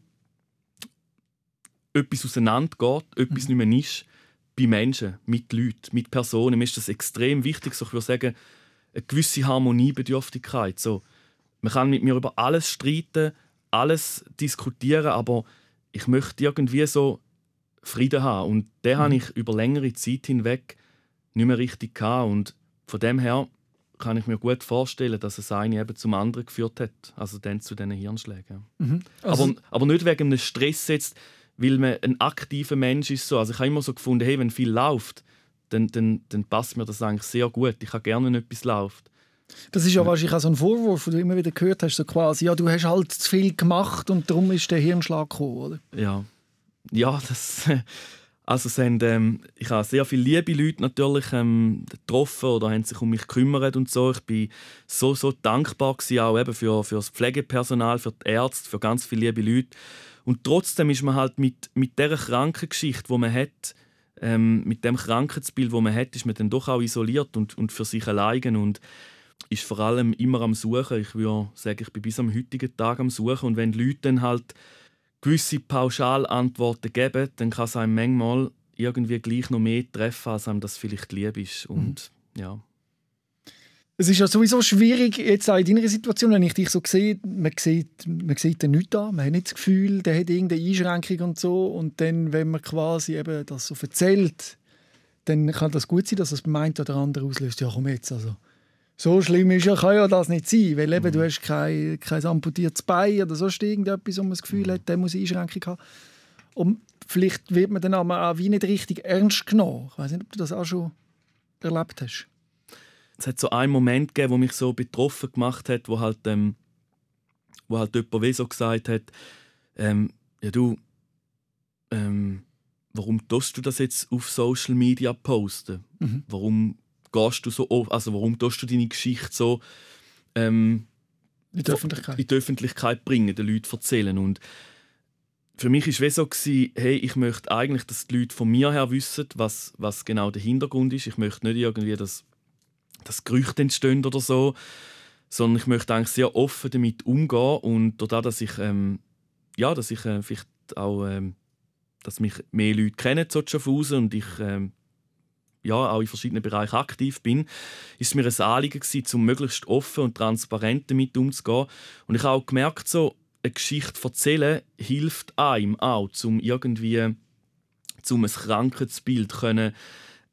etwas auseinandergeht, etwas mhm. nicht mehr ist, bei Menschen, mit Leuten, mit Personen, mir ist das extrem wichtig. So, ich würde sagen, eine gewisse Harmoniebedürftigkeit. So, man kann mit mir über alles streiten, alles diskutieren, aber ich möchte irgendwie so Frieden haben. Und den mhm. habe ich über längere Zeit hinweg nicht mehr richtig gehabt. Und von dem her kann ich mir gut vorstellen, dass es eine eben zum anderen geführt hat. Also dann zu diesen Hirnschlägen. Mhm. Also aber, aber nicht wegen einem Stress jetzt, weil man ein aktiver Mensch ist. So. Also ich habe immer so gefunden, hey, wenn viel läuft, dann, dann, dann passt mir das eigentlich sehr gut. Ich habe gerne, wenn etwas läuft. Das ist ja wahrscheinlich auch so ein Vorwurf, den du immer wieder gehört hast, so quasi, ja, du hast halt zu viel gemacht und darum ist der Hirnschlag gekommen, oder? Ja, ja, das... Also sind, ähm, ich habe sehr viele liebe Leute natürlich ähm, getroffen oder haben sich um mich gekümmert und so. Ich bin so, so dankbar gewesen, auch eben für, für das Pflegepersonal, für die Ärzte, für ganz viele liebe Leute. Und trotzdem ist man halt mit, mit dieser Krankengeschichte, die man hat, ähm, mit dem Krankheitsbild, das man hat, ist man dann doch auch isoliert und, und für sich allein. Und ist vor allem immer am Suchen. Ich würde sagen, ich bin bis am heutigen Tag am Suchen. Und wenn die Leute dann halt gewisse Pauschalantworten geben, dann kann es einem manchmal irgendwie gleich noch mehr treffen, als einem das vielleicht lieb ist. Und mhm. ja. Es ist ja sowieso schwierig, jetzt auch in deiner Situation, wenn ich dich so sehe, man sieht, man sieht den nichts an, man hat nicht das Gefühl, der hat irgendeine Einschränkung und so. Und dann, wenn man quasi eben das so erzählt, dann kann das gut sein, dass es beim einen oder anderen auslöst. Ja, komm jetzt, also so schlimm ist ja, kann ja das nicht sein, weil eben, mhm. du hast kein, kein amputiertes Bein oder sonst irgendetwas, wo man das Gefühl mhm. hat, der muss Einschränkung haben. Und vielleicht wird man dann aber auch wie nicht richtig ernst genommen. Ich weiß nicht, ob du das auch schon erlebt hast. Es hat so einen Moment gegeben, der mich so betroffen gemacht hat, wo halt, ähm, wo halt jemand wie so gesagt hat, ähm, ja du, ähm, warum tust du das jetzt auf Social Media posten? Mhm. Warum gehst du so oft, also warum tust du deine Geschichte so ähm, in, die Öffentlichkeit. in die Öffentlichkeit bringen, den Leuten erzählen und für mich war es so, hey, ich möchte eigentlich, dass die Leute von mir her wissen, was, was genau der Hintergrund ist. Ich möchte nicht irgendwie, dass, dass Gerüchte entstehen oder so, sondern ich möchte eigentlich sehr offen damit umgehen und dadurch, dass ich, ähm, ja, dass ich äh, vielleicht auch, ähm, dass mich mehr Leute kennen zu Schaffhausen und ich ähm, ja, auch in verschiedenen Bereichen aktiv bin, ist mir ein Anliegen gewesen, um möglichst offen und transparent damit umzugehen. Und ich habe auch gemerkt, so eine Geschichte erzählen hilft einem auch, um irgendwie zum ein Krankheitsbild können,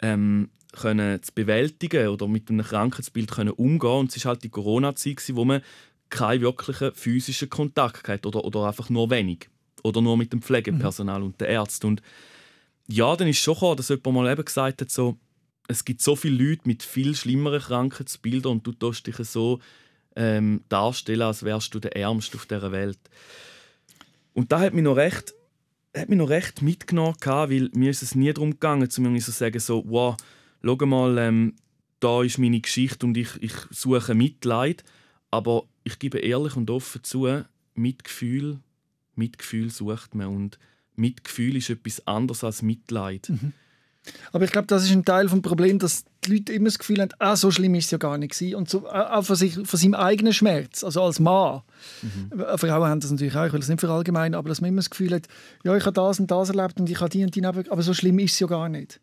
ähm, können zu bewältigen oder mit einem Krankheitsbild können umgehen. Und es war halt die Corona-Zeit, wo man keinen wirklichen physischen Kontakt gehabt oder, oder einfach nur wenig. Oder nur mit dem Pflegepersonal mhm. und den Ärzten. Und ja, dann ist schon gekommen, dass jemand mal eben gesagt hat, so, es gibt so viele Leute mit viel schlimmeren Krankheitsbildern und du tust dich so ähm, darstellen, als wärst du der Ärmste auf dieser Welt. Und da hat mich noch recht, hat mich noch recht mitgenommen, weil mir ist es nie darum gegangen, zu mir zu sagen, so, wow, schau mal, ähm, da ist meine Geschichte und ich, ich suche Mitleid. Aber ich gebe ehrlich und offen zu, Mitgefühl, Mitgefühl sucht man. Und Mitgefühl ist etwas anderes als Mitleid. Mhm. Aber ich glaube, das ist ein Teil des Problems, dass die Leute immer das Gefühl haben, ah, so schlimm ist es ja gar nicht gewesen. Und so, auch von, sich, von seinem eigenen Schmerz, also als Mann. Mhm. Äh, Frauen haben das natürlich auch, ich will das nicht verallgemeinern, aber dass man immer das Gefühl hat, ja, ich habe das und das erlebt und ich habe die und die Neben aber so schlimm ist es ja gar nicht.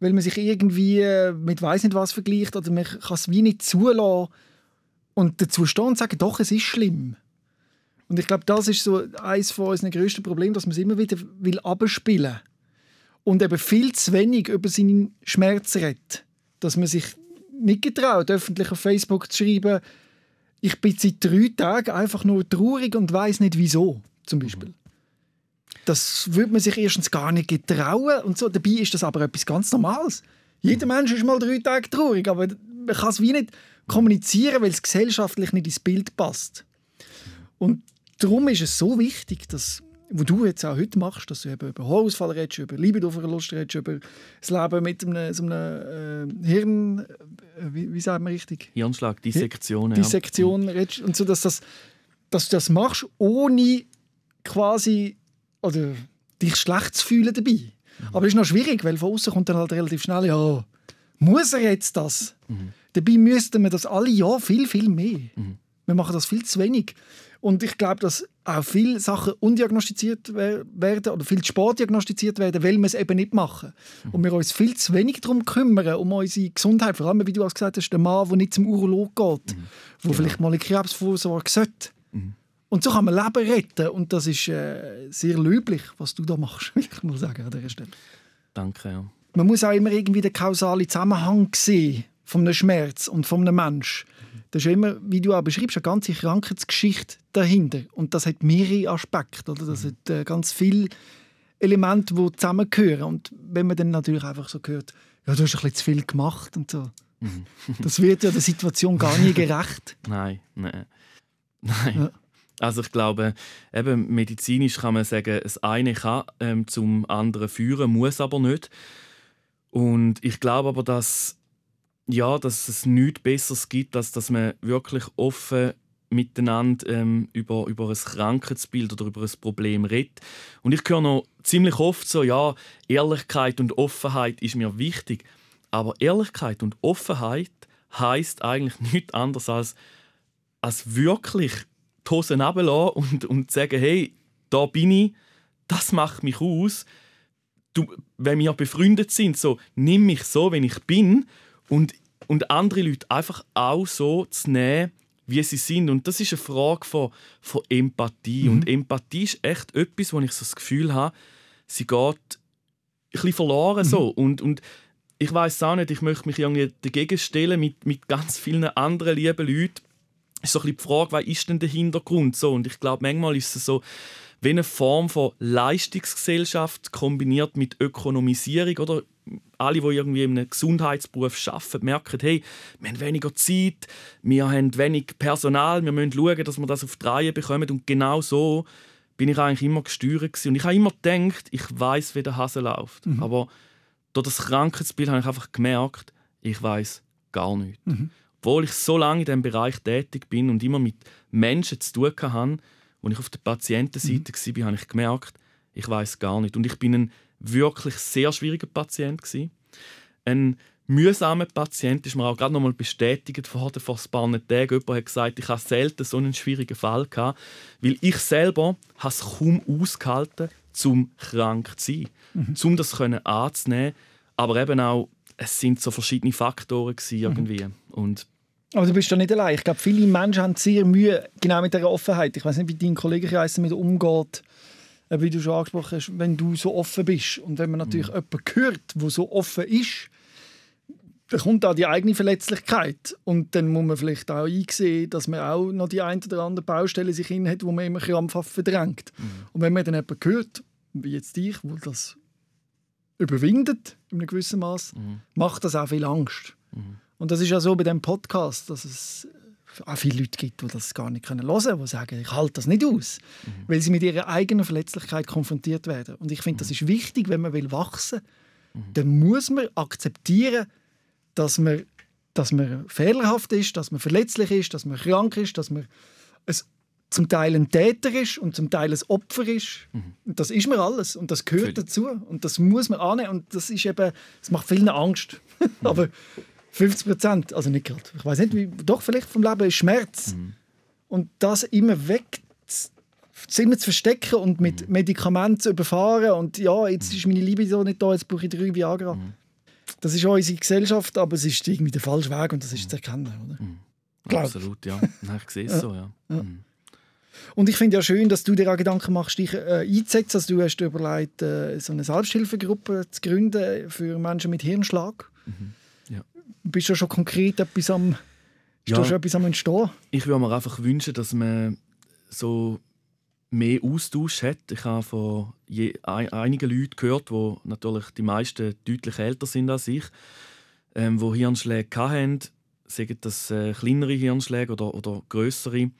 Weil man sich irgendwie äh, mit weiß nicht was vergleicht oder man kann es wie nicht zulassen und dazu stehen und sagen, doch, es ist schlimm. Und ich glaube, das ist so eines von unseren grössten Problemen, dass man es immer wieder will abspielen will und eben viel zu wenig über seinen Schmerz redet. Dass man sich nicht getraut, öffentlich auf Facebook zu schreiben, ich bin seit drei Tagen einfach nur traurig und weiß nicht wieso, zum Beispiel. Mhm. Das würde man sich erstens gar nicht getrauen und so. Dabei ist das aber etwas ganz Normales. Jeder mhm. Mensch ist mal drei Tage traurig, aber man kann es wie nicht kommunizieren, weil es gesellschaftlich nicht ins Bild passt. Und darum ist es so wichtig, dass was du jetzt auch heute machst, dass du eben über Haarausfall redest, über Libidoverlust redest, über das Leben mit einem, so einem äh, Hirn... Äh, wie, wie sagt man richtig? Hirnschlag, Dissektion. Dissektion ja. redest und so, dass, das, dass du das machst, ohne quasi oder dich schlecht zu fühlen dabei. Mhm. Aber es ist noch schwierig, weil von außen kommt dann halt relativ schnell, ja, muss er jetzt das? Mhm. Dabei müssten wir das alle Jahr viel, viel mehr. Mhm. Wir machen das viel zu wenig. Und ich glaube, dass auch viele Sachen undiagnostiziert werden oder viel Sport diagnostiziert werden, weil wir es eben nicht machen. Und wir uns viel zu wenig darum kümmern, um unsere Gesundheit. Vor allem, wie du auch gesagt hast, der Mann, der nicht zum Urolog geht, mhm. wo genau. vielleicht mal eine Krebsvorsorge sollte. Mhm. Und so kann man Leben retten. Und das ist äh, sehr löblich, was du da machst, will ich mal sagen an dieser Stelle. Danke, ja. Man muss auch immer irgendwie den kausalen Zusammenhang sehen von einem Schmerz und von einem Menschen. Das ist immer, wie du auch beschreibst, eine ganze Krankheitsgeschichte dahinter. Und das hat mehrere Aspekte. Oder? Das hat äh, ganz viele Elemente, die zusammengehören. Und wenn man dann natürlich einfach so hört, ja, du hast ein bisschen zu viel gemacht und so. Mhm. das wird ja der Situation gar nie gerecht. nein, nein. Nein. Ja. Also ich glaube, eben medizinisch kann man sagen, das eine kann ähm, zum anderen führen, muss aber nicht. Und ich glaube aber, dass ja, dass es nichts Besseres gibt, als dass man wirklich offen miteinander ähm, über, über ein Krankheitsbild oder über ein Problem redet. Und ich höre noch ziemlich oft so, ja, Ehrlichkeit und Offenheit ist mir wichtig. Aber Ehrlichkeit und Offenheit heißt eigentlich nichts anderes als, als wirklich die Hosen und, und sagen, hey, da bin ich, das macht mich aus. Du, wenn wir befreundet sind, so, nimm mich so, wenn ich bin und, und andere Leute einfach auch so zu nehmen, wie sie sind. Und das ist eine Frage von, von Empathie. Mhm. Und Empathie ist echt etwas, wo ich so das Gefühl habe, sie geht ein bisschen verloren. Mhm. So. Und, und ich weiß auch nicht, ich möchte mich irgendwie dagegen stellen mit, mit ganz vielen anderen lieben Leuten. Ist so ein bisschen die Frage, was ist denn der Hintergrund? So. Und ich glaube, manchmal ist es so, wie eine Form von Leistungsgesellschaft kombiniert mit Ökonomisierung oder alle, die irgendwie in einem Gesundheitsberuf arbeiten, merken, hey, wir haben weniger Zeit, wir haben wenig Personal, wir müssen schauen, dass wir das auf die Reihe bekommen. Und genau so bin ich eigentlich immer gesteuert. Und ich habe immer gedacht, ich weiß, wie der Hase läuft. Mhm. Aber durch das Krankheitsbild habe ich einfach gemerkt, ich weiß gar nichts. Mhm. Obwohl ich so lange in diesem Bereich tätig bin und immer mit Menschen zu tun hatte, als ich auf der Patientenseite mhm. war, habe ich gemerkt, ich weiß gar nicht. Und ich bin ein wirklich sehr schwieriger Patient. Gewesen. Ein mühsamer Patient ist mir auch gerade noch mal bestätigt vor, vor ein paar Tagen. Jemand hat gesagt, ich habe selten so einen schwierigen Fall gehabt, weil ich selber es kaum ausgehalten zum krank zu sein, mhm. um das können anzunehmen. Aber eben auch, es sind so verschiedene Faktoren gewesen, mhm. irgendwie. Mhm. Und aber du bist ja nicht allein. Ich glaube, viele Menschen haben sehr Mühe genau mit dieser Offenheit. Ich weiß nicht, wie dein Kollege damit umgeht wie du schon angesprochen hast, wenn du so offen bist und wenn man natürlich mhm. jemanden hört, der so offen ist, da kommt auch die eigene Verletzlichkeit. Und dann muss man vielleicht auch einsehen, dass man auch noch die ein oder andere Baustelle sich in hat, wo man immer krampfhaft verdrängt. Mhm. Und wenn man dann jemanden hört, wie jetzt dich, wo das überwindet, in einem gewissen Maß, mhm. macht das auch viel Angst. Mhm. Und das ist ja so bei dem Podcast, dass es auch viele Leute gibt, die das gar nicht hören können, die sagen, ich halte das nicht aus, mhm. weil sie mit ihrer eigenen Verletzlichkeit konfrontiert werden. Und ich finde, das mhm. ist wichtig, wenn man will wachsen will, mhm. dann muss man akzeptieren, dass man, dass man fehlerhaft ist, dass man verletzlich ist, dass man krank ist, dass man es zum Teil ein Täter ist und zum Teil ein Opfer ist. Mhm. Das ist mir alles und das gehört Völlig. dazu und das muss man annehmen und das ist eben, das macht vielen Angst. Mhm. Aber 50 Prozent, also nicht gerade, ich weiß nicht, wie, doch vielleicht vom Leben ist Schmerz mhm. und das immer weg immer zu verstecken und mit mhm. Medikamenten zu überfahren und ja, jetzt mhm. ist meine Liebe so nicht da, jetzt brauche ich drei Viagra. Mhm. Das ist unsere Gesellschaft, aber es ist irgendwie der falsche Weg und das ist zu erkennen, oder? Mhm. Absolut, ja. Ich sehe es so, ja. ja. Mhm. Und ich finde ja schön, dass du dir auch Gedanken machst, dich äh, einzusetzen. Also du hast dir überlegt, äh, so eine Selbsthilfegruppe zu gründen für Menschen mit Hirnschlag. Mhm. Bist du schon konkret etwas am, ja, schon etwas am Entstehen? Ich würde mir einfach wünschen, dass man so mehr Austausch hat. Ich habe von je, ein, einigen Leuten gehört, wo natürlich die meisten deutlich älter sind als ich, ähm, wo Hirnschläge hatten, sagen das äh, kleinere Hirnschläge oder, oder größere,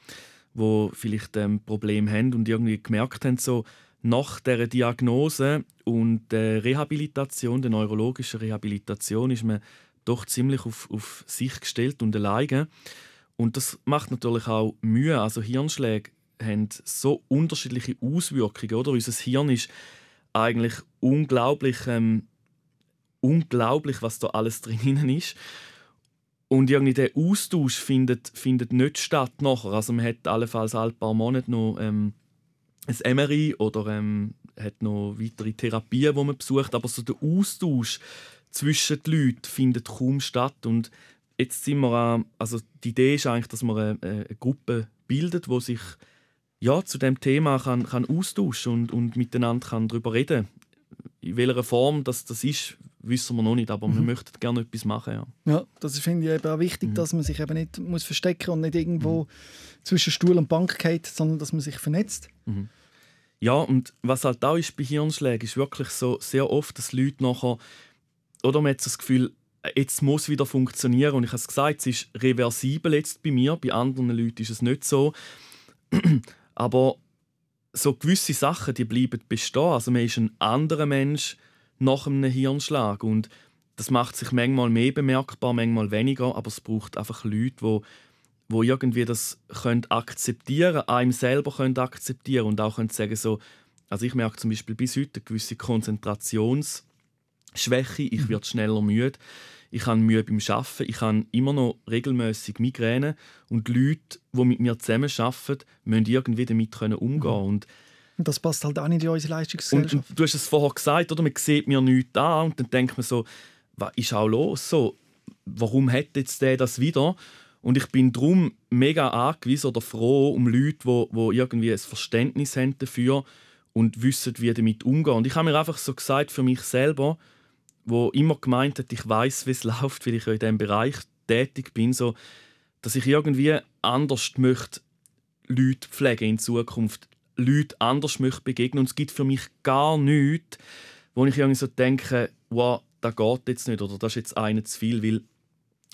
wo vielleicht ähm, Probleme haben und irgendwie gemerkt haben, so nach der Diagnose und der Rehabilitation, der neurologischen Rehabilitation, ist man doch ziemlich auf, auf sich gestellt und alleine. Und das macht natürlich auch Mühe. Also Hirnschläge haben so unterschiedliche Auswirkungen. Oder? Unser Hirn ist eigentlich unglaublich, ähm, unglaublich, was da alles drin ist. Und irgendwie der Austausch findet, findet nicht statt nachher. Also man hat allenfalls alle paar Monate noch ähm, ein MRI oder ähm, hat noch weitere Therapien, die man besucht. Aber so der Austausch zwischen den Leuten findet kaum statt. Und jetzt sind wir, also die Idee ist eigentlich, dass man eine, eine Gruppe bildet, wo sich ja, zu dem Thema kann, kann austauschen und, und miteinander kann darüber reden In welcher Form das, das ist, wissen wir noch nicht, aber mhm. wir möchten gerne etwas machen. Ja, ja das finde ich eben auch wichtig, mhm. dass man sich eben nicht muss verstecken und nicht irgendwo mhm. zwischen Stuhl und Bank geht, sondern dass man sich vernetzt. Mhm. Ja, und was halt auch ist bei Hirnschlägen, ist wirklich so sehr oft, dass Leute nachher, oder man hat das Gefühl, jetzt muss wieder funktionieren und ich habe es gesagt, es ist reversibel jetzt bei mir, bei anderen Leuten ist es nicht so. Aber so gewisse Sachen, die bleiben bestehen. Also man ist ein anderer Mensch nach einem Hirnschlag und das macht sich manchmal mehr bemerkbar, manchmal weniger, aber es braucht einfach Leute, wo wo irgendwie das können akzeptieren, einem selber können akzeptieren und auch können sagen so, also ich merke zum Beispiel bis heute eine gewisse Konzentrationsschwäche, ich werde schneller müde ich habe Mühe beim Arbeiten, ich habe immer noch regelmäßig Migräne und die Leute, die mit mir zusammen arbeiten, müssen irgendwie damit umgehen können. Mhm. Und das passt halt auch nicht in unsere Leistungsgesellschaft. Und, du hast es vorher gesagt, oder? man sieht mir nichts an und dann denkt man so, was ist auch los? So, warum hat jetzt der das wieder? Und ich bin darum mega angewiesen oder froh um Leute, die, die irgendwie ein Verständnis haben dafür und wissen, wie damit umgehen. Und ich habe mir einfach so gesagt, für mich selber, wo immer gemeint hat, ich weiß, wie es läuft, weil ich in diesem Bereich tätig bin, so, dass ich irgendwie anders möchte Leute pflegen in Zukunft, Leute anders möchte begegnen. Und es gibt für mich gar nichts, wo ich irgendwie so denke, wow, das geht jetzt nicht oder das ist jetzt einer zu viel, weil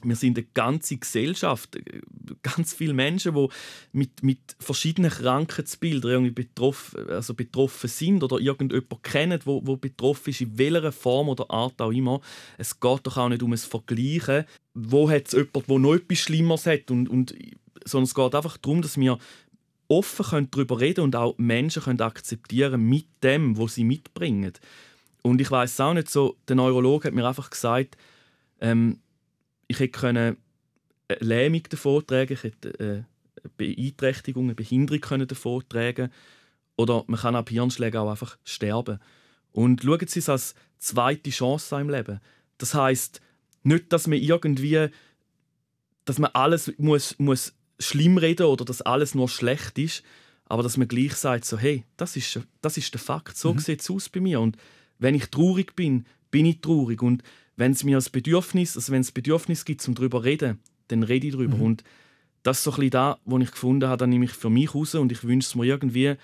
wir sind eine ganze Gesellschaft, äh, ganz viele Menschen, die mit, mit verschiedenen Krankheitsbildern irgendwie betroffen, also betroffen sind oder irgendjemanden kennen, wo, wo betroffen ist, in welcher Form oder Art auch immer. Es geht doch auch nicht um ein Vergleichen. Wo hat es jemanden, der noch etwas Schlimmeres hat? Und, und, sondern es geht einfach darum, dass wir offen darüber reden und auch Menschen können akzeptieren mit dem, was sie mitbringen. Und ich weiß auch nicht so, der Neurologe hat mir einfach gesagt, ähm, ich hätte können eine Lähmung davon tragen, ich hätte eine Beeinträchtigung, eine Behinderung können davon tragen oder man kann ab Hirnschlägen auch einfach sterben. Und schauen Sie es als zweite Chance im Leben. Das heißt nicht, dass man irgendwie, dass man alles muss, muss schlimm reden oder dass alles nur schlecht ist, aber dass man gleich sagt so, hey, das ist, das ist der Fakt, so mhm. sieht es aus bei mir und wenn ich traurig bin, bin ich traurig und wenn es mir das Bedürfnis, also wenn es Bedürfnis gibt, um darüber zu reden, dann rede ich darüber. Mhm. Und das ist so ein bisschen das, was ich gefunden habe, dann nehme ich für mich raus und ich wünsche es mir irgendwie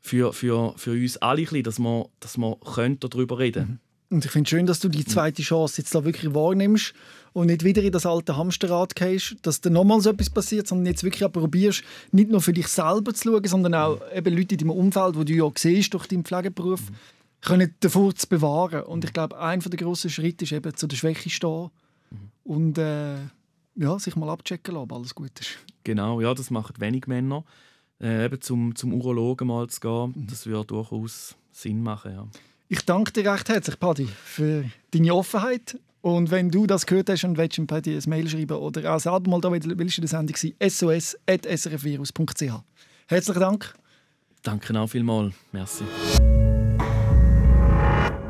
für, für, für uns alle, bisschen, dass wir, dass wir darüber reden können. Mhm. Und ich finde es schön, dass du die zweite Chance jetzt da wirklich wahrnimmst und nicht wieder in das alte Hamsterrad gehst, dass da nochmals etwas passiert, sondern jetzt wirklich auch probierst, nicht nur für dich selber zu schauen, sondern auch eben Leute in deinem Umfeld, die du ja siehst durch deinen Pflegeberuf, mhm. Können davor zu bewahren. Und ich glaube, ein der grossen Schritte ist eben zu der Schwäche stehen und äh, ja, sich mal abchecken lassen, ob alles gut ist. Genau, ja, das machen wenig Männer. Äh, eben zum, zum Urologen mal zu gehen, mhm. das würde durchaus Sinn machen, ja. Ich danke dir recht herzlich, Paddy, für deine Offenheit. Und wenn du das gehört hast und willst Paddy ein Mail schreiben oder auch selber mal da willst du in der Sendung sein, sos.srfvirus.ch. Herzlichen Dank. Danke auch vielmals. Merci.